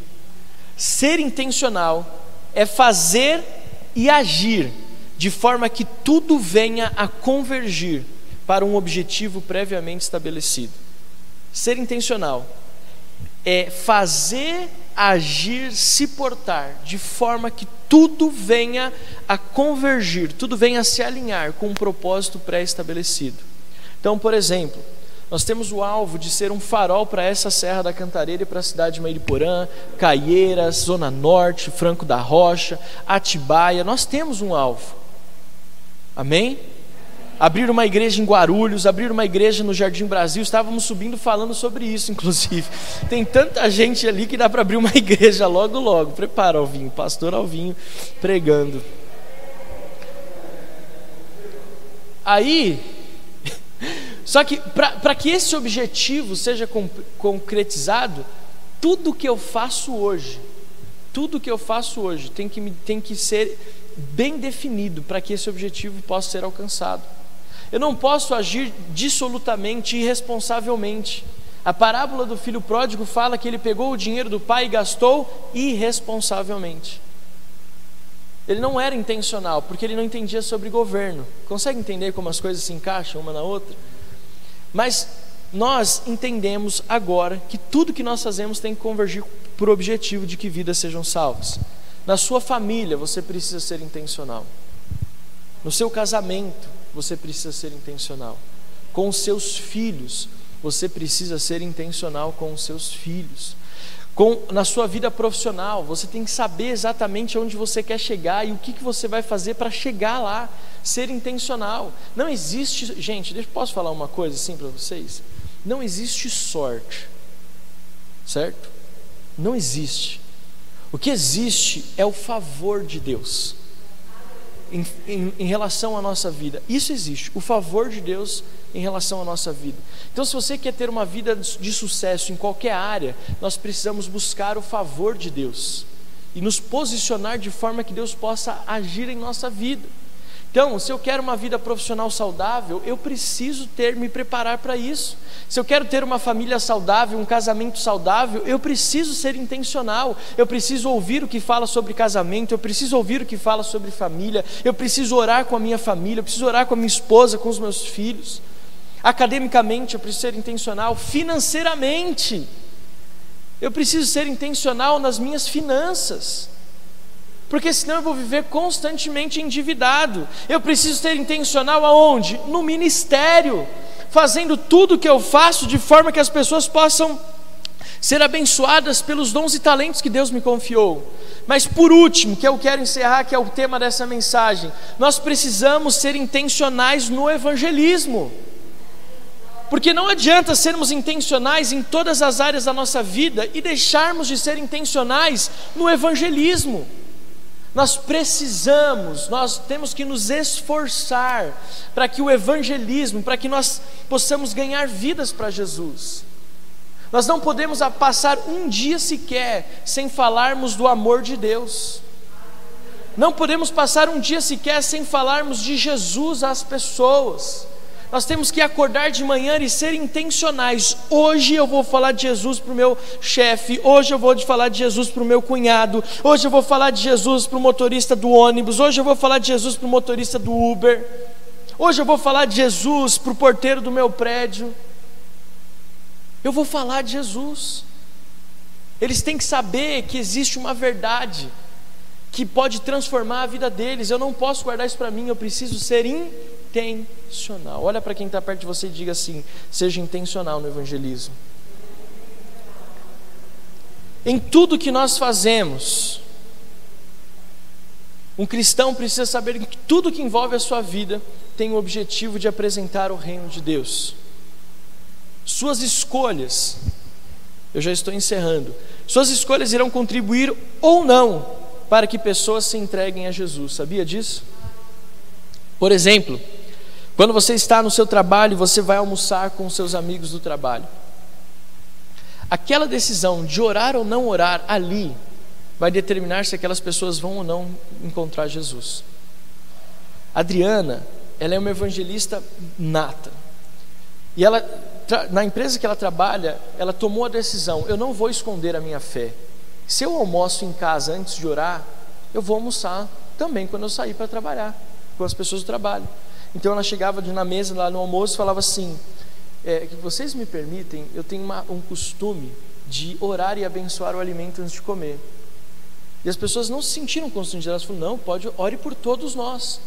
Ser intencional é fazer e agir de forma que tudo venha a convergir para um objetivo previamente estabelecido. Ser intencional é fazer, agir, se portar de forma que tudo venha a convergir, tudo venha a se alinhar com um propósito pré-estabelecido. Então, por exemplo, nós temos o alvo de ser um farol para essa Serra da Cantareira e para a cidade de Mairiporã, Caieiras, Zona Norte, Franco da Rocha, Atibaia. Nós temos um alvo. Amém? Abrir uma igreja em Guarulhos, abrir uma igreja no Jardim Brasil. Estávamos subindo falando sobre isso, inclusive. Tem tanta gente ali que dá para abrir uma igreja logo, logo. Prepara, Alvinho, pastor Alvinho pregando. Aí, só que para que esse objetivo seja concretizado, tudo que eu faço hoje, tudo que eu faço hoje tem que, tem que ser bem definido para que esse objetivo possa ser alcançado. Eu não posso agir dissolutamente, irresponsavelmente. A parábola do filho pródigo fala que ele pegou o dinheiro do pai e gastou irresponsavelmente. Ele não era intencional, porque ele não entendia sobre governo. Consegue entender como as coisas se encaixam uma na outra? Mas nós entendemos agora que tudo que nós fazemos tem que convergir para o objetivo de que vidas sejam salvas. Na sua família, você precisa ser intencional. No seu casamento, você precisa ser intencional. Com os seus filhos, você precisa ser intencional com os seus filhos. Com, na sua vida profissional, você tem que saber exatamente onde você quer chegar e o que, que você vai fazer para chegar lá, ser intencional. Não existe, gente, deixa, posso falar uma coisa assim para vocês? Não existe sorte, certo? Não existe. O que existe é o favor de Deus em, em, em, relação à nossa vida. Isso existe, o favor de Deus em relação à nossa vida. Então, se você quer ter uma vida de sucesso em qualquer área, nós precisamos buscar o favor de Deus e nos posicionar de forma que Deus possa agir em nossa vida. Então, se eu quero uma vida profissional saudável, eu preciso ter me preparar para isso. Se eu quero ter uma família saudável, um casamento saudável, eu preciso ser intencional. Eu preciso ouvir o que fala sobre casamento, eu preciso ouvir o que fala sobre família, eu preciso orar com a minha família, eu preciso orar com a minha esposa, com os meus filhos. Academicamente, eu preciso ser intencional, financeiramente. Eu preciso ser intencional nas minhas finanças porque senão eu vou viver constantemente endividado. Eu preciso ser intencional aonde? No ministério, fazendo tudo o que eu faço de forma que as pessoas possam ser abençoadas pelos dons e talentos que Deus me confiou. Mas por último, que eu quero encerrar, que é o tema dessa mensagem, nós precisamos ser intencionais no evangelismo. Porque não adianta sermos intencionais em todas as áreas da nossa vida e deixarmos de ser intencionais no evangelismo. Nós precisamos, nós temos que nos esforçar para que o evangelismo, para que nós possamos ganhar vidas para Jesus. Nós não podemos passar um dia sequer sem falarmos do amor de Deus. Não podemos passar um dia sequer sem falarmos de Jesus às pessoas. Nós temos que acordar de manhã e ser intencionais. Hoje eu vou falar de Jesus para o meu chefe, hoje eu vou falar de Jesus para o meu cunhado, hoje eu vou falar de Jesus para o motorista do ônibus, hoje eu vou falar de Jesus para o motorista do Uber, hoje eu vou falar de Jesus para o porteiro do meu prédio. Eu vou falar de Jesus. Eles têm que saber que existe uma verdade que pode transformar a vida deles. Eu não posso guardar isso para mim, eu preciso ser intencional intencional. Olha para quem está perto de você e diga assim: seja intencional no evangelismo. Em tudo que nós fazemos, um cristão precisa saber que tudo que envolve a sua vida tem o objetivo de apresentar o reino de Deus. Suas escolhas, eu já estou encerrando, suas escolhas irão contribuir ou não para que pessoas se entreguem a Jesus, sabia disso? Por exemplo, quando você está no seu trabalho, você vai almoçar com seus amigos do trabalho. Aquela decisão de orar ou não orar ali vai determinar se aquelas pessoas vão ou não encontrar Jesus. Adriana, ela é uma evangelista nata. E ela, na empresa que ela trabalha, ela tomou a decisão: eu não vou esconder a minha fé. Se eu almoço em casa antes de orar, eu vou almoçar também quando eu sair para trabalhar com as pessoas do trabalho. Então ela chegava na mesa lá no almoço e falava assim: é, vocês me permitem, eu tenho uma, um costume de orar e abençoar o alimento antes de comer. E as pessoas não se sentiram constrangidas, elas falaram: não, pode, ore por todos nós.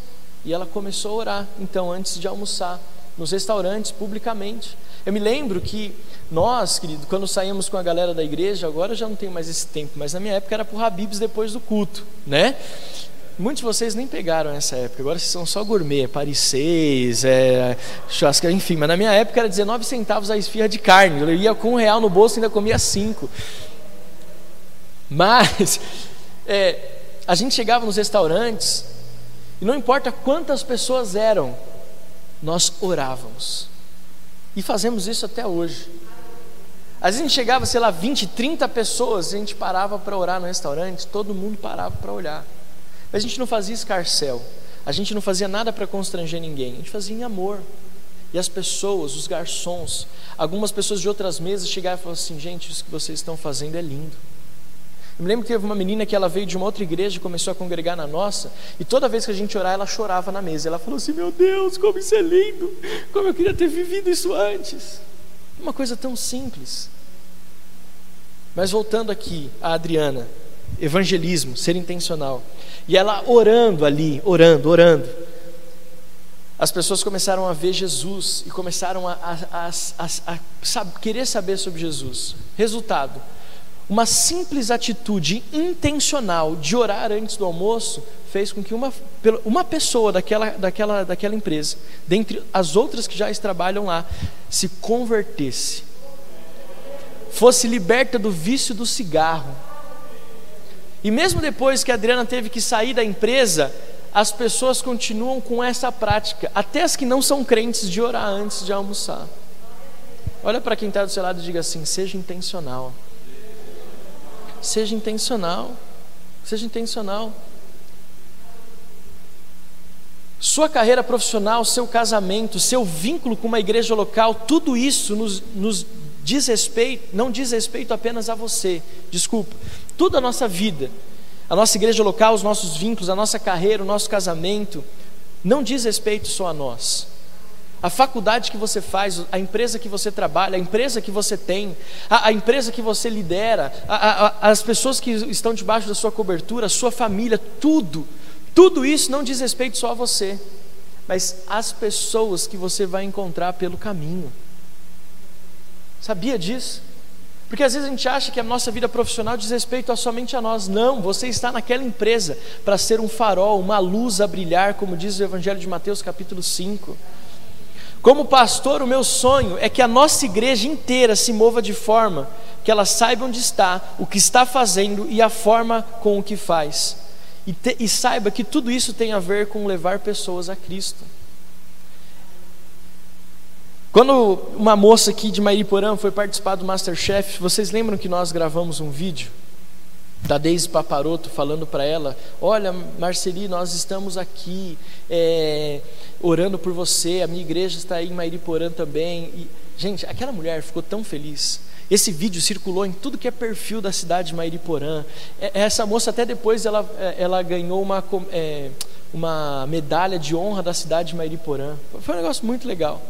E ela começou a orar, então, antes de almoçar, nos restaurantes, publicamente. Eu me lembro que nós, querido, quando saímos com a galera da igreja, agora já não tenho mais esse tempo, mas na minha época era por Habibs depois do culto, né? Muitos de vocês nem pegaram essa época, agora vocês são só gourmet, Paris 6, é, churrasca, enfim, mas na minha época era 19 centavos a esfirra de carne, eu ia com um real no bolso e ainda comia cinco. Mas, é, a gente chegava nos restaurantes, e não importa quantas pessoas eram, nós orávamos, e fazemos isso até hoje. Às vezes a gente chegava, sei lá, 20, 30 pessoas, e a gente parava para orar no restaurante, todo mundo parava para olhar. Mas a gente não fazia escarcel, a gente não fazia nada para constranger ninguém, a gente fazia em amor. E as pessoas, os garçons, algumas pessoas de outras mesas chegavam e falavam assim: gente, isso que vocês estão fazendo é lindo. Eu me lembro que teve uma menina que ela veio de uma outra igreja e começou a congregar na nossa, e toda vez que a gente orava, ela chorava na mesa. Ela falou assim: Meu Deus, como isso é lindo! Como eu queria ter vivido isso antes. Uma coisa tão simples. Mas voltando aqui a Adriana, evangelismo, ser intencional. E ela orando ali, orando, orando. As pessoas começaram a ver Jesus e começaram a, a, a, a querer saber sobre Jesus. Resultado: uma simples atitude intencional de orar antes do almoço fez com que uma, uma pessoa daquela, daquela, daquela empresa, dentre as outras que já trabalham lá, se convertesse, fosse liberta do vício do cigarro e mesmo depois que a Adriana teve que sair da empresa, as pessoas continuam com essa prática, até as que não são crentes, de orar antes de almoçar. Olha para quem está do seu lado e diga assim: seja intencional. Seja intencional. Seja intencional. Sua carreira profissional, seu casamento, seu vínculo com uma igreja local, tudo isso nos, nos diz respeito, não diz respeito apenas a você, desculpa, toda a nossa vida, a nossa igreja local, os nossos vínculos, a nossa carreira, o nosso casamento, não diz respeito só a nós. A faculdade que você faz, a empresa que você trabalha, a empresa que você tem, a, a empresa que você lidera, a, a, as pessoas que estão debaixo da sua cobertura, a sua família, tudo, tudo isso não diz respeito só a você, mas às pessoas que você vai encontrar pelo caminho. Sabia disso? Porque às vezes a gente acha que a nossa vida profissional diz respeito a somente a nós. Não, você está naquela empresa para ser um farol, uma luz a brilhar, como diz o Evangelho de Mateus, capítulo 5. Como pastor, o meu sonho é que a nossa igreja inteira se mova de forma que ela saiba onde está, o que está fazendo e a forma com o que faz. E, te, e saiba que tudo isso tem a ver com levar pessoas a Cristo. Quando uma moça aqui de Mairiporã foi participar do Masterchef, vocês lembram que nós gravamos um vídeo da Deise Paparoto falando para ela: Olha, Marceli, nós estamos aqui é, orando por você, a minha igreja está aí em Mairiporã também. E, gente, aquela mulher ficou tão feliz. Esse vídeo circulou em tudo que é perfil da cidade de Mairiporã. Essa moça, até depois, ela, é, ela ganhou uma, é, uma medalha de honra da cidade de Mairiporã. Foi um negócio muito legal.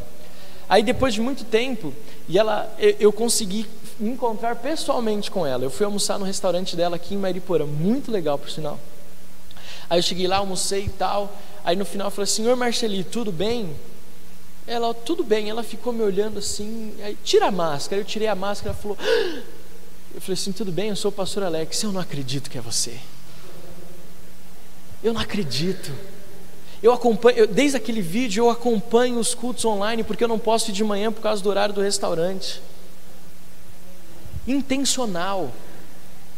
Aí depois de muito tempo, e ela, eu, eu consegui me encontrar pessoalmente com ela. Eu fui almoçar no restaurante dela aqui em Mariporã, muito legal por sinal. Aí eu cheguei lá, almocei e tal. Aí no final eu falei: Senhor Marceli, tudo bem? Ela, tudo bem. Ela ficou me olhando assim. Aí, tira a máscara. Eu tirei a máscara. Ela falou: ah! Eu falei assim: tudo bem, eu sou o pastor Alex. Eu não acredito que é você. Eu não acredito. Eu acompanho, eu, desde aquele vídeo eu acompanho os cultos online porque eu não posso ir de manhã por causa do horário do restaurante. Intencional.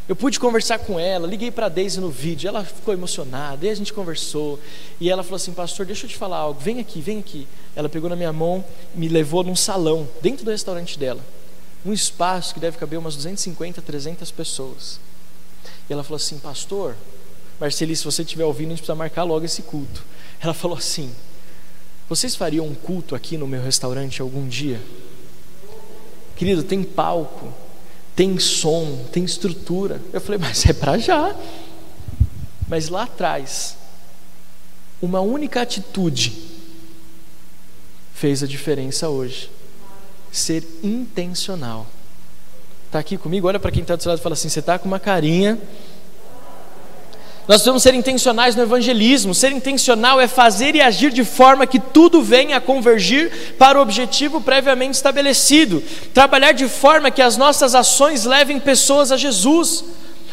Eu pude conversar com ela, liguei para a Deise no vídeo, ela ficou emocionada, e a gente conversou, e ela falou assim: Pastor, deixa eu te falar algo, vem aqui, vem aqui. Ela pegou na minha mão, me levou num salão, dentro do restaurante dela. um espaço que deve caber umas 250, 300 pessoas. E ela falou assim: Pastor, Marceli, se você estiver ouvindo, a gente precisa marcar logo esse culto. Ela falou assim: Vocês fariam um culto aqui no meu restaurante algum dia? Querido, tem palco, tem som, tem estrutura. Eu falei: Mas é para já. Mas lá atrás, uma única atitude fez a diferença hoje. Ser intencional. Está aqui comigo? Olha para quem está do seu lado e fala assim: você está com uma carinha. Nós devemos ser intencionais no evangelismo. Ser intencional é fazer e agir de forma que tudo venha a convergir para o objetivo previamente estabelecido. Trabalhar de forma que as nossas ações levem pessoas a Jesus.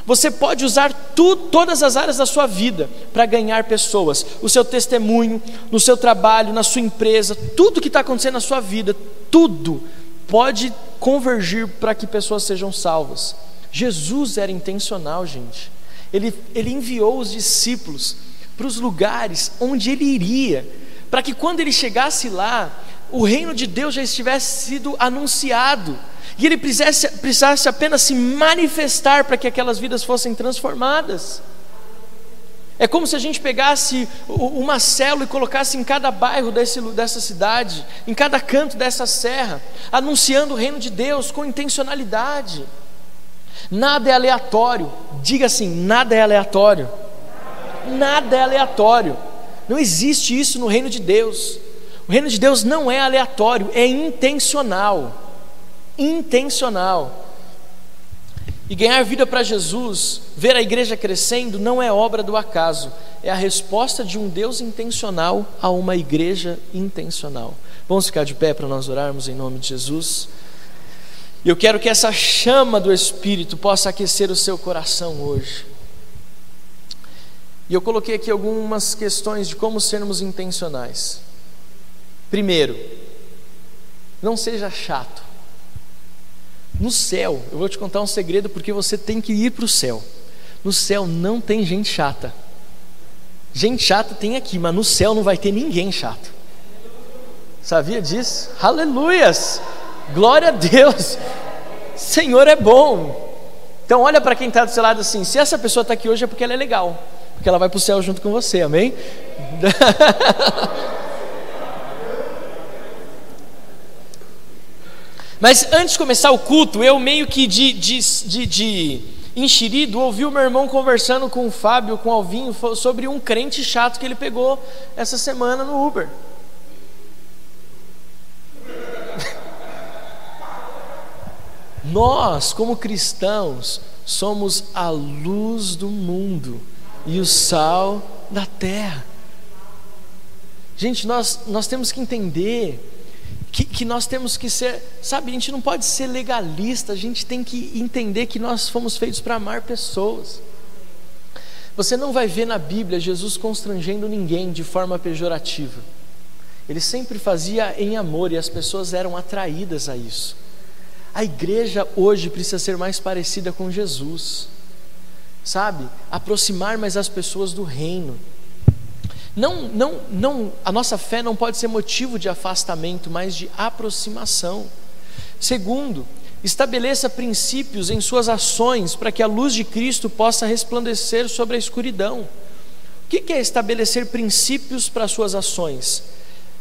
Você pode usar tudo, todas as áreas da sua vida para ganhar pessoas. O seu testemunho, no seu trabalho, na sua empresa, tudo que está acontecendo na sua vida, tudo pode convergir para que pessoas sejam salvas. Jesus era intencional, gente. Ele, ele enviou os discípulos para os lugares onde ele iria, para que quando ele chegasse lá, o reino de Deus já estivesse sido anunciado e ele precisasse, precisasse apenas se manifestar para que aquelas vidas fossem transformadas. É como se a gente pegasse uma célula e colocasse em cada bairro desse, dessa cidade, em cada canto dessa serra, anunciando o reino de Deus com intencionalidade. Nada é aleatório, diga assim: nada é aleatório. Nada é aleatório. Não existe isso no reino de Deus. O reino de Deus não é aleatório, é intencional intencional. E ganhar vida para Jesus, ver a igreja crescendo, não é obra do acaso, é a resposta de um Deus intencional a uma igreja intencional. Vamos ficar de pé para nós orarmos em nome de Jesus. E eu quero que essa chama do Espírito possa aquecer o seu coração hoje. E eu coloquei aqui algumas questões de como sermos intencionais. Primeiro, não seja chato. No céu, eu vou te contar um segredo porque você tem que ir para o céu. No céu não tem gente chata. Gente chata tem aqui, mas no céu não vai ter ninguém chato. Sabia disso? Aleluias! Glória a Deus! Senhor é bom. Então olha para quem está do seu lado assim, se essa pessoa está aqui hoje é porque ela é legal, porque ela vai para o céu junto com você, amém? Mas antes de começar o culto, eu meio que de, de, de, de enxerido ouvi o meu irmão conversando com o Fábio, com o Alvinho, sobre um crente chato que ele pegou essa semana no Uber. Nós, como cristãos, somos a luz do mundo e o sal da terra. Gente, nós, nós temos que entender que, que nós temos que ser, sabe, a gente não pode ser legalista, a gente tem que entender que nós fomos feitos para amar pessoas. Você não vai ver na Bíblia Jesus constrangendo ninguém de forma pejorativa. Ele sempre fazia em amor e as pessoas eram atraídas a isso. A igreja hoje precisa ser mais parecida com Jesus, sabe? Aproximar mais as pessoas do reino. Não, não, não, a nossa fé não pode ser motivo de afastamento, mas de aproximação. Segundo, estabeleça princípios em suas ações para que a luz de Cristo possa resplandecer sobre a escuridão. O que é estabelecer princípios para suas ações?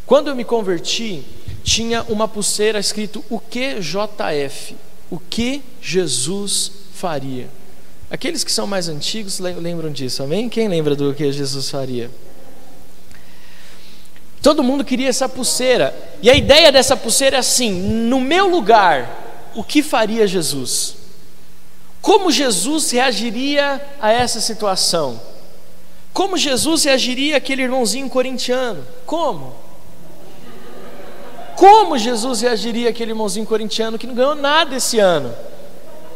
Quando eu me converti, tinha uma pulseira escrito o que JF, o que Jesus faria. Aqueles que são mais antigos lembram disso, amém? Quem lembra do que Jesus faria? Todo mundo queria essa pulseira. E a ideia dessa pulseira é assim: no meu lugar, o que faria Jesus? Como Jesus reagiria a essa situação? Como Jesus reagiria àquele irmãozinho corintiano? Como? Como Jesus reagiria àquele irmãozinho corintiano que não ganhou nada esse ano?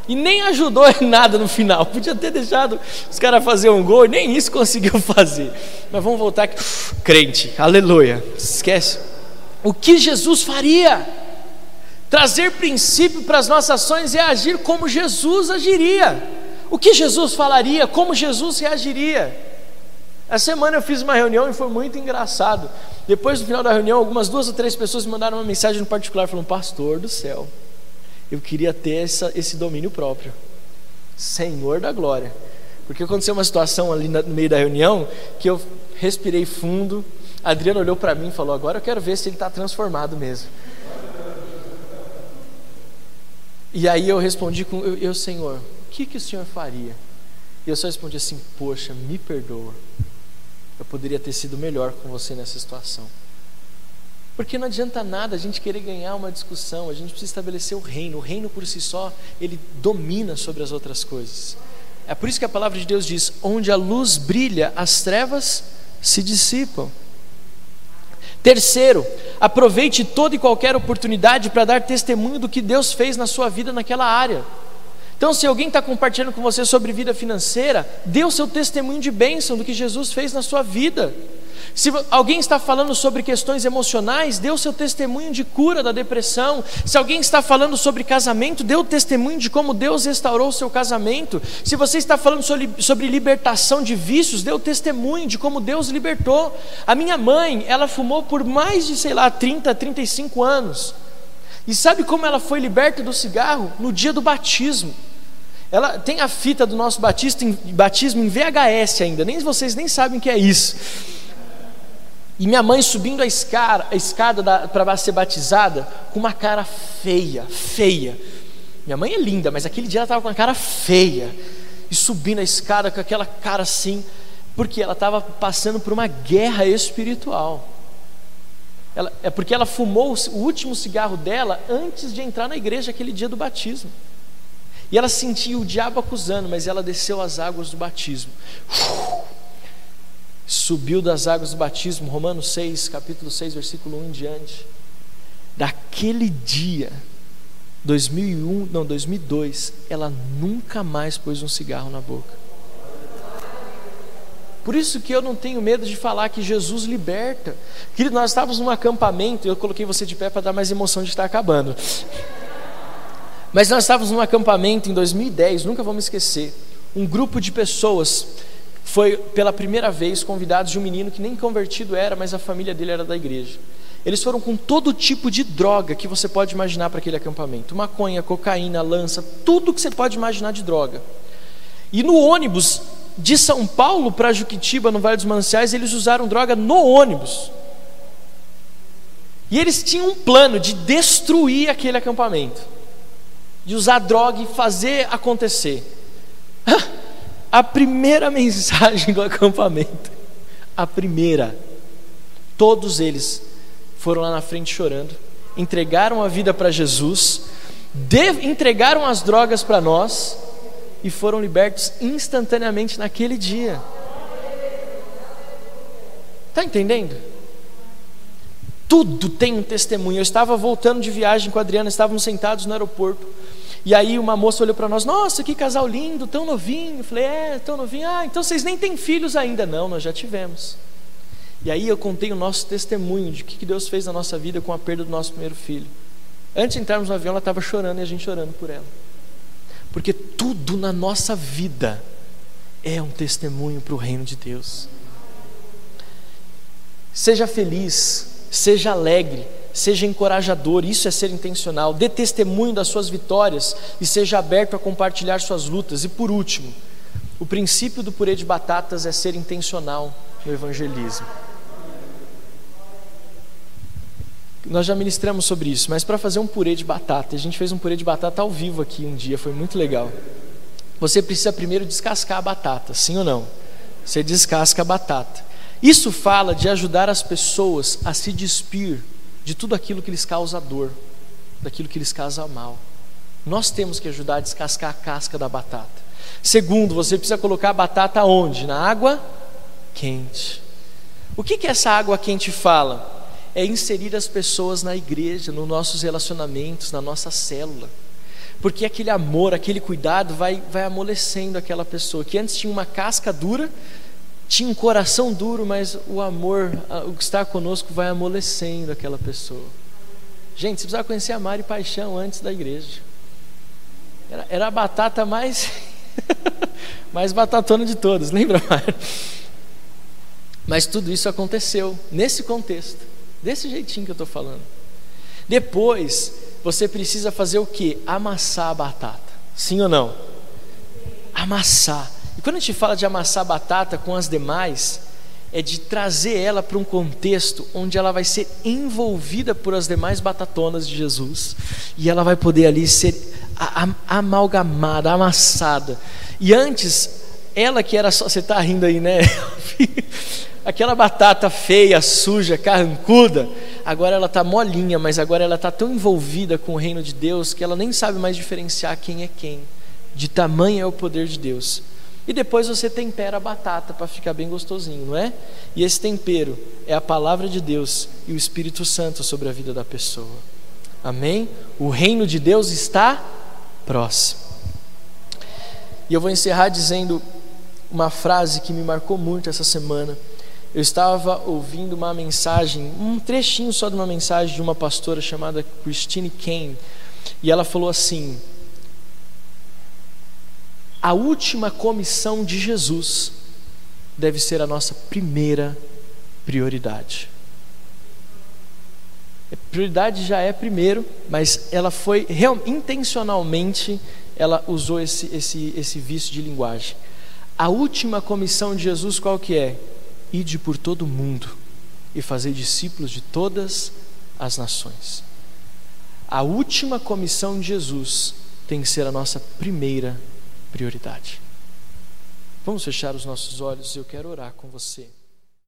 E nem ajudou em nada no final. Podia ter deixado os caras fazer um gol e nem isso conseguiu fazer. Mas vamos voltar aqui. Crente, aleluia. Esquece. O que Jesus faria? Trazer princípio para as nossas ações é agir como Jesus agiria. O que Jesus falaria? Como Jesus reagiria? Essa semana eu fiz uma reunião e foi muito engraçado. Depois do final da reunião, algumas duas ou três pessoas me mandaram uma mensagem no particular falando: Pastor do céu, Eu queria ter essa, esse domínio próprio. Senhor da glória. Porque aconteceu uma situação ali no meio da reunião que eu respirei fundo. Adriano olhou para mim e falou: Agora eu quero ver se ele está transformado mesmo. E aí eu respondi com: Eu, eu Senhor, o que, que o Senhor faria? E eu só respondi assim: Poxa, me perdoa. Eu poderia ter sido melhor com você nessa situação. Porque não adianta nada a gente querer ganhar uma discussão, a gente precisa estabelecer o reino. O reino por si só, ele domina sobre as outras coisas. É por isso que a palavra de Deus diz: onde a luz brilha, as trevas se dissipam. Terceiro, aproveite toda e qualquer oportunidade para dar testemunho do que Deus fez na sua vida naquela área. Então, se alguém está compartilhando com você sobre vida financeira, dê o seu testemunho de bênção do que Jesus fez na sua vida. Se alguém está falando sobre questões emocionais, dê o seu testemunho de cura da depressão. Se alguém está falando sobre casamento, dê o testemunho de como Deus restaurou o seu casamento. Se você está falando sobre libertação de vícios, dê o testemunho de como Deus libertou. A minha mãe, ela fumou por mais de, sei lá, 30, 35 anos. E sabe como ela foi liberta do cigarro? No dia do batismo. Ela tem a fita do nosso batismo em VHS ainda, nem vocês nem sabem o que é isso. E minha mãe subindo a escada, a escada para ser batizada com uma cara feia, feia. Minha mãe é linda, mas aquele dia ela estava com uma cara feia. E subindo a escada com aquela cara assim, porque ela estava passando por uma guerra espiritual. Ela, é porque ela fumou o último cigarro dela antes de entrar na igreja aquele dia do batismo. E ela sentia o diabo acusando, mas ela desceu as águas do batismo. Subiu das águas do batismo, Romanos 6, capítulo 6, versículo 1 em diante. Daquele dia, 2001, não, 2002, ela nunca mais pôs um cigarro na boca. Por isso que eu não tenho medo de falar que Jesus liberta. Querido, nós estávamos num acampamento, eu coloquei você de pé para dar mais emoção de estar acabando. Mas nós estávamos num acampamento em 2010, nunca me esquecer. Um grupo de pessoas foi pela primeira vez convidados de um menino que nem convertido era, mas a família dele era da igreja. Eles foram com todo tipo de droga que você pode imaginar para aquele acampamento: maconha, cocaína, lança, tudo que você pode imaginar de droga. E no ônibus de São Paulo para Juquitiba, no Vale dos Mananciais, eles usaram droga no ônibus. E eles tinham um plano de destruir aquele acampamento, de usar droga e fazer acontecer. a primeira mensagem do acampamento, a primeira, todos eles foram lá na frente chorando, entregaram a vida para Jesus, entregaram as drogas para nós e foram libertos instantaneamente naquele dia. Está entendendo? Tudo tem um testemunho. Eu estava voltando de viagem com a Adriana, estávamos sentados no aeroporto. E aí uma moça olhou para nós, nossa, que casal lindo, tão novinho. Eu falei, é, tão novinho. Ah, então vocês nem têm filhos ainda. Não, nós já tivemos. E aí eu contei o nosso testemunho de que Deus fez na nossa vida com a perda do nosso primeiro filho. Antes de entrarmos no avião, ela estava chorando e a gente chorando por ela. Porque tudo na nossa vida é um testemunho para o reino de Deus. Seja feliz, seja alegre, seja encorajador, isso é ser intencional, dê testemunho das suas vitórias e seja aberto a compartilhar suas lutas. E por último, o princípio do purê de batatas é ser intencional no evangelismo. Nós já ministramos sobre isso, mas para fazer um purê de batata, a gente fez um purê de batata ao vivo aqui um dia, foi muito legal. Você precisa primeiro descascar a batata, sim ou não? Você descasca a batata. Isso fala de ajudar as pessoas a se despir de tudo aquilo que lhes causa dor, daquilo que lhes causa mal. Nós temos que ajudar a descascar a casca da batata. Segundo, você precisa colocar a batata onde? Na água quente. O que, que essa água quente fala? É inserir as pessoas na igreja, nos nossos relacionamentos, na nossa célula. Porque aquele amor, aquele cuidado vai, vai amolecendo aquela pessoa que antes tinha uma casca dura, tinha um coração duro, mas o amor, o que está conosco, vai amolecendo aquela pessoa. Gente, você precisava conhecer a Mari Paixão antes da igreja. Era, era a batata mais, mais batatona de todas, lembra, Mari? Mas tudo isso aconteceu nesse contexto, desse jeitinho que eu estou falando. Depois, você precisa fazer o que? Amassar a batata. Sim ou não? Amassar. E quando a gente fala de amassar batata com as demais, é de trazer ela para um contexto onde ela vai ser envolvida por as demais batatonas de Jesus e ela vai poder ali ser amalgamada, amassada. E antes, ela que era só, você está rindo aí, né? Aquela batata feia, suja, carrancuda, agora ela está molinha, mas agora ela está tão envolvida com o reino de Deus que ela nem sabe mais diferenciar quem é quem. De tamanho é o poder de Deus. E depois você tempera a batata para ficar bem gostosinho, não é? E esse tempero é a palavra de Deus e o Espírito Santo sobre a vida da pessoa. Amém? O reino de Deus está próximo. E eu vou encerrar dizendo uma frase que me marcou muito essa semana. Eu estava ouvindo uma mensagem, um trechinho só de uma mensagem de uma pastora chamada Christine Kane, e ela falou assim: a última comissão de Jesus deve ser a nossa primeira prioridade. A prioridade já é primeiro, mas ela foi real, intencionalmente ela usou esse, esse, esse vício de linguagem. A última comissão de Jesus qual que é? Ide por todo o mundo e fazer discípulos de todas as nações. A última comissão de Jesus tem que ser a nossa primeira prioridade. Vamos fechar os nossos olhos e eu quero orar com você.